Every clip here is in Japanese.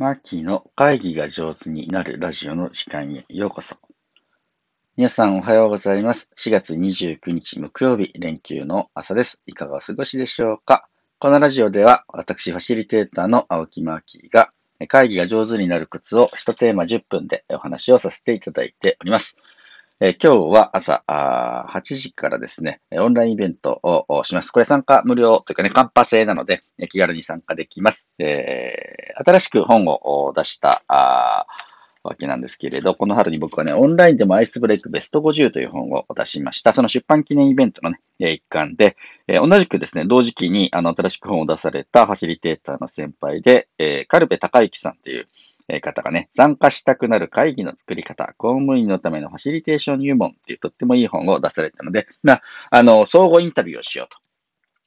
マーキーの会議が上手になるラジオの時間へようこそ。皆さんおはようございます。4月29日木曜日連休の朝です。いかがお過ごしでしょうか？このラジオでは私ファシリテーターの青木マーキーが会議が上手になるコツを1テーマ10分でお話をさせていただいております。え今日は朝あ8時からですね、オンラインイベントをします。これ参加無料というかね、カンパ制なので、気軽に参加できます。えー、新しく本を出したあわけなんですけれど、この春に僕はね、オンラインでもアイスブレイクベスト50という本を出しました。その出版記念イベントのね、一環で、えー、同じくですね、同時期にあの新しく本を出されたファシリテーターの先輩で、えー、カルベ高之さんという、方がね、参加したくなる会議の作り方、公務員のためのファシリテーション入門っていうとってもいい本を出されたので、まあ、あの、総合インタビューをしようと。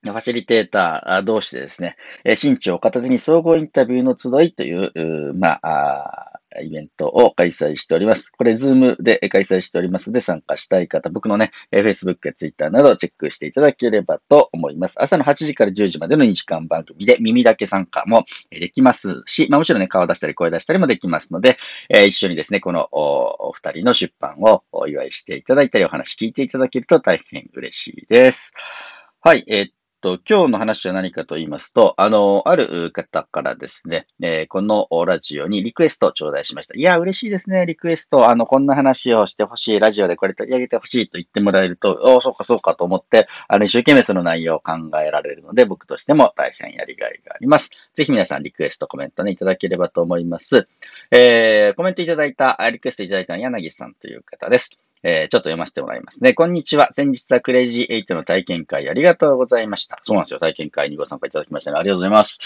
ファシリテーター同士でですね、新潮片手に総合インタビューの集いという、まあ、イベントを開催しております。これ、ズームで開催しておりますので、参加したい方、僕のね、Facebook や Twitter などをチェックしていただければと思います。朝の8時から10時までの2時間番組で耳だけ参加もできますし、まあもちろんね、顔出したり声出したりもできますので、えー、一緒にですね、このお二人の出版をお祝いしていただいたり、お話聞いていただけると大変嬉しいです。はい、えー、と、今日の話は何かと言いますと、あの、ある方からですね、えー、このラジオにリクエストを頂戴しました。いや、嬉しいですね、リクエスト。あの、こんな話をしてほしい、ラジオでこれ取り上げてほしいと言ってもらえると、おそうかそうかと思って、あの、一生懸命その内容を考えられるので、僕としても大変やりがいがあります。ぜひ皆さんリクエスト、コメントね、いただければと思います。えー、コメントいただいた、リクエストいただいたのは柳さんという方です。えー、ちょっと読ませてもらいますね。こんにちは。先日はクレイジーエイトの体験会ありがとうございました。そうなんですよ。体験会にご参加いただきましたね。ありがとうございます。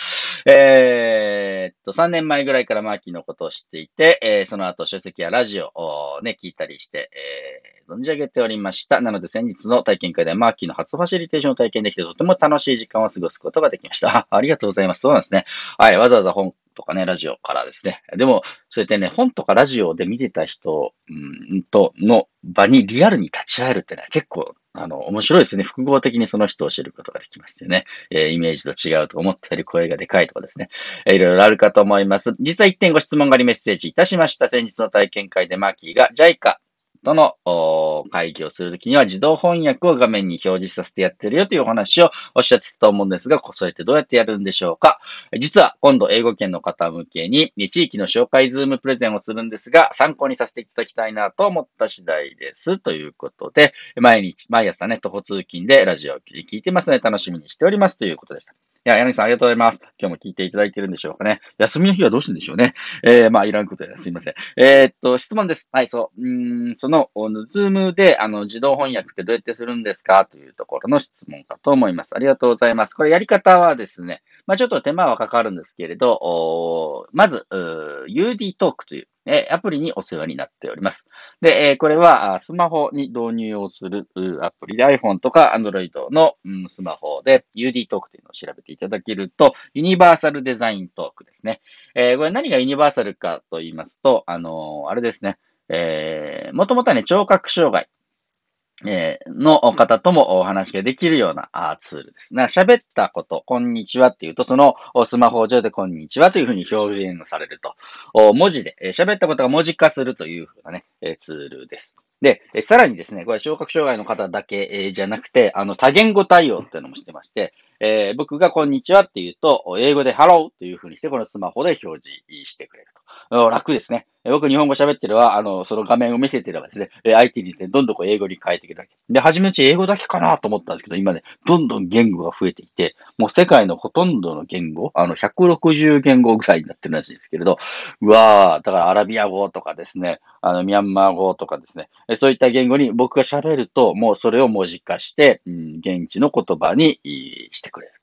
えー、っと、3年前ぐらいからマーキーのことを知っていて、えー、その後書籍やラジオをね、聞いたりして、えー、存じ上げておりました。なので先日の体験会でマーキーの初ファシリテーションを体験できてとても楽しい時間を過ごすことができました。あありがとうございます。そうなんですね。はい。わざわざ本とかね、ラジオからですね。でも、そうやってね、本とかラジオで見てた人、うん、との場にリアルに立ち会えるってね、結構、あの、面白いですね。複合的にその人を知ることができますよね。えー、イメージと違うと思っている声がでかいとかですね。えー、いろいろあるかと思います。実は1点ご質問がありメッセージいたしました。先日の体験会でマーキーが JICA との会議をするときには自動翻訳を画面に表示させてやってるよというお話をおっしゃってたと思うんですが、それってどうやってやるんでしょうか実は今度英語圏の方向けに地域の紹介ズームプレゼンをするんですが、参考にさせていただきたいなと思った次第です。ということで、毎日、毎朝ね、徒歩通勤でラジオを聞いてますので楽しみにしておりますということでした。いや、柳さんありがとうございます。今日も聞いていただいてるんでしょうかね。休みの日はどうしてんでしょうね。えー、まあ、いらんことですいません。えー、っと、質問です。はい、そう。うん、その、ズームで、あの、自動翻訳ってどうやってするんですかというところの質問かと思います。ありがとうございます。これやり方はですね、まあ、ちょっと手間はかかるんですけれど、まず、UD トークという、えアプリにお世話になっております。で、えこれはスマホに導入をするアプリで iPhone とか Android の、うん、スマホで UD トークというのを調べていただけると、ユニバーサルデザイントークですね。え、これ何がユニバーサルかと言いますと、あの、あれですね。えー、もともとはね、聴覚障害。えー、の方ともお話ができるようなツールですね。喋ったこと、こんにちはっていうと、そのスマホ上でこんにちはというふうに表現されると。文字で、喋ったことが文字化するというふうなね、ツールです。で、さらにですね、これ聴覚障害の方だけじゃなくて、あの多言語対応っていうのもしてまして、えー、僕がこんにちはって言うと、英語でハローというふうにして、このスマホで表示してくれると。楽ですね。僕日本語喋ってるは、あの、その画面を見せてればですね、相手にてどんどんこう英語に変えていくだけ。で、初めうち英語だけかなと思ったんですけど、今ね、どんどん言語が増えていて、もう世界のほとんどの言語、あの、160言語ぐらいになってるらしいですけれど、うわー、だからアラビア語とかですね、あの、ミャンマー語とかですね、そういった言語に僕が喋ると、もうそれを文字化して、うん、現地の言葉にしてくれる。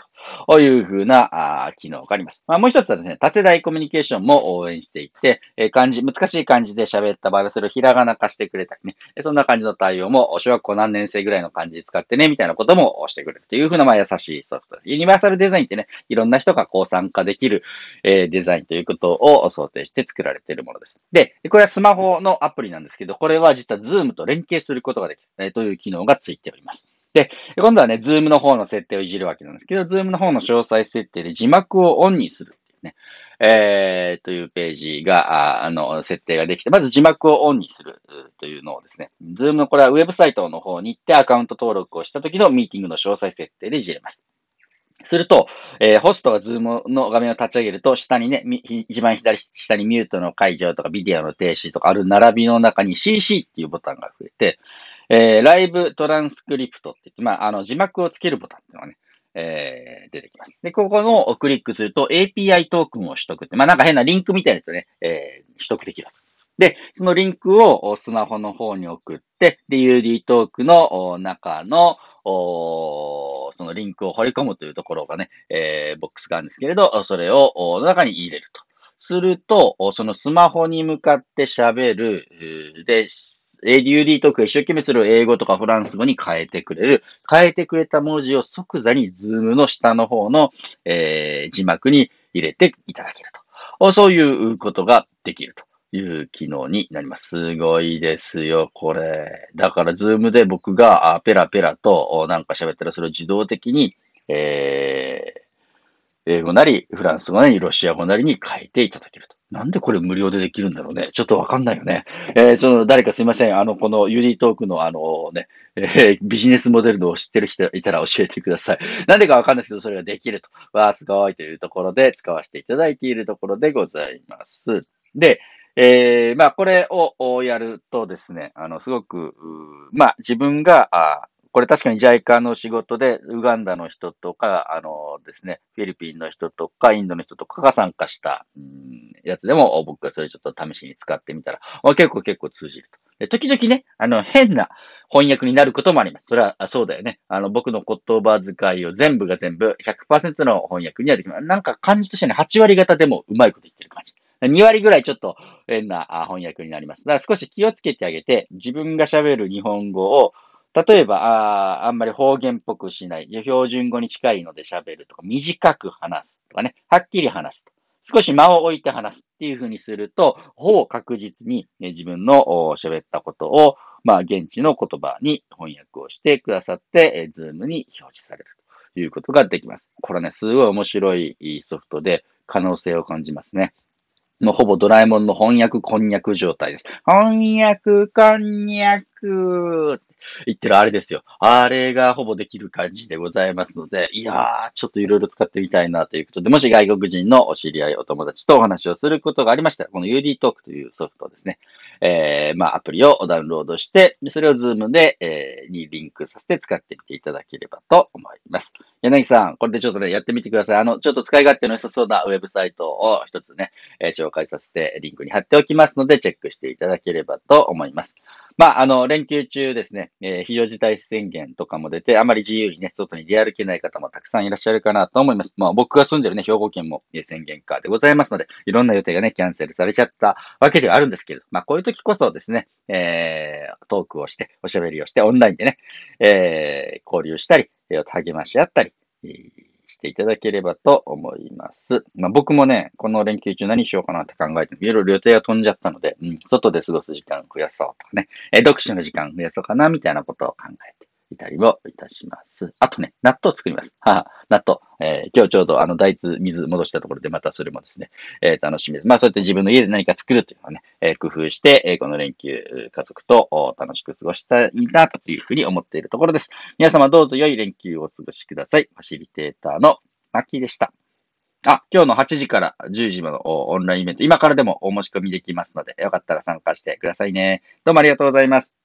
と。いうふうなあ機能があります。まあ、もう一つはですね、多世代コミュニケーションも応援していて、えー、漢字、難しい漢字で喋った場合はそれをひらがな化してくれたりね、そんな感じの対応も、小学校何年生ぐらいの漢字使ってね、みたいなこともしてくれるというふうな、まあ、優しいソフトです。ユニバーサルデザインってね、いろんな人がこう参加できる、え、デザインということを想定して作られているものです。で、これはスマホのアプリなんですけど、これは実は Zoom と連携することができる、えー、という機能がついております。で、今度はね、ズームの方の設定をいじるわけなんですけど、ズームの方の詳細設定で字幕をオンにするっていうね。えー、というページが、あの、設定ができて、まず字幕をオンにするというのをですね、ズームのこれはウェブサイトの方に行ってアカウント登録をした時のミーティングの詳細設定でいじれます。すると、えー、ホストがズームの画面を立ち上げると、下にね、一番左下にミュートの解除とかビデオの停止とかある並びの中に CC っていうボタンが増えて、えー、ライブトランスクリプトって言って、まあ、あの、字幕をつけるボタンっていうのがね、えー、出てきます。で、ここのをクリックすると API トークンを取得って、まあ、なんか変なリンクみたいなやつをね、えー、取得できる。で、そのリンクをスマホの方に送って、で、UD トークの中の、おそのリンクを放り込むというところがね、えー、ボックスがあるんですけれど、それをお中に入れると。すると、そのスマホに向かって喋る、で、ADUD トーク一生懸命する英語とかフランス語に変えてくれる。変えてくれた文字を即座にズームの下の方の、えー、字幕に入れていただけると。そういうことができると。いう機能になります。すごいですよ、これ。だから、ズームで僕がペラペラとなんか喋ったら、それを自動的に、えー、英語なり、フランス語なり、ロシア語なりに変えていただけると。なんでこれ無料でできるんだろうね。ちょっとわかんないよね。えー、ちょっと誰かすいません。あの、このユニトークのあのね、えー、ビジネスモデルのを知ってる人いたら教えてください。なんでかわかんないですけど、それができると。わあ、すごいというところで使わせていただいているところでございます。で、えー、まあ、これをやるとですね、あの、すごく、まあ、自分が、あこれ確かに JICA の仕事で、ウガンダの人とか、あのですね、フィリピンの人とか、インドの人とかが参加した、うん、やつでも、僕がそれちょっと試しに使ってみたら、結構結構通じると。で時々ね、あの、変な翻訳になることもあります。それは、そうだよね。あの、僕の言葉遣いを全部が全部100%の翻訳にはできます。なんか感じとしてね、8割方でもうまいこと言ってる感じ。2割ぐらいちょっと変な翻訳になります。だから少し気をつけてあげて、自分が喋る日本語を、例えば、ああんまり方言っぽくしない、標準語に近いので喋るとか、短く話すとかね、はっきり話すと。少し間を置いて話すっていうふうにすると、ほぼ確実に、ね、自分の喋ったことを、まあ、現地の言葉に翻訳をしてくださって、えズームに表示されるということができます。これね、すごい面白いソフトで可能性を感じますね。もうほぼドラえもんの翻訳こんにゃく状態です。翻訳こんにゃく言ってるあれですよ。あれがほぼできる感じでございますので、いやー、ちょっといろいろ使ってみたいなということで、もし外国人のお知り合い、お友達とお話をすることがありましたら、この UD トークというソフトですね。えー、まあ、アプリをダウンロードして、それを Zoom で、えー、にリンクさせて使ってみていただければと思います。柳さん、これでちょっとね、やってみてください。あの、ちょっと使い勝手の良さそうなウェブサイトを一つね、えー、紹介させてリンクに貼っておきますので、チェックしていただければと思います。まあ、あの、連休中ですね、えー、非常事態宣言とかも出て、あまり自由にね、外に出歩けない方もたくさんいらっしゃるかなと思います。まあ、僕が住んでるね、兵庫県も、え宣言下でございますので、いろんな予定がね、キャンセルされちゃったわけではあるんですけれど、まあ、こういう時こそですね、えー、トークをして、おしゃべりをして、オンラインでね、えー、交流したり、励まし合ったり、えしていただければと思います。まあ、僕もね、この連休中何しようかなって考えて、いろいろ予定が飛んじゃったので、うん、外で過ごす時間増やそうとかね、え読書の時間増やそうかなみたいなことを考えていたりもいたします。あとね、納豆作ります。はは納豆。えー、今日ちょうどあの大豆水戻したところでまたそれもですね、えー、楽しみです。まあそうやって自分の家で何か作るというのはね、えー、工夫して、え、この連休、家族と楽しく過ごしたいなというふうに思っているところです。皆様どうぞ良い連休をお過ごしください。ファシリテーターのマキでした。あ、今日の8時から10時までのオンラインイベント、今からでもお申し込みできますので、よかったら参加してくださいね。どうもありがとうございます。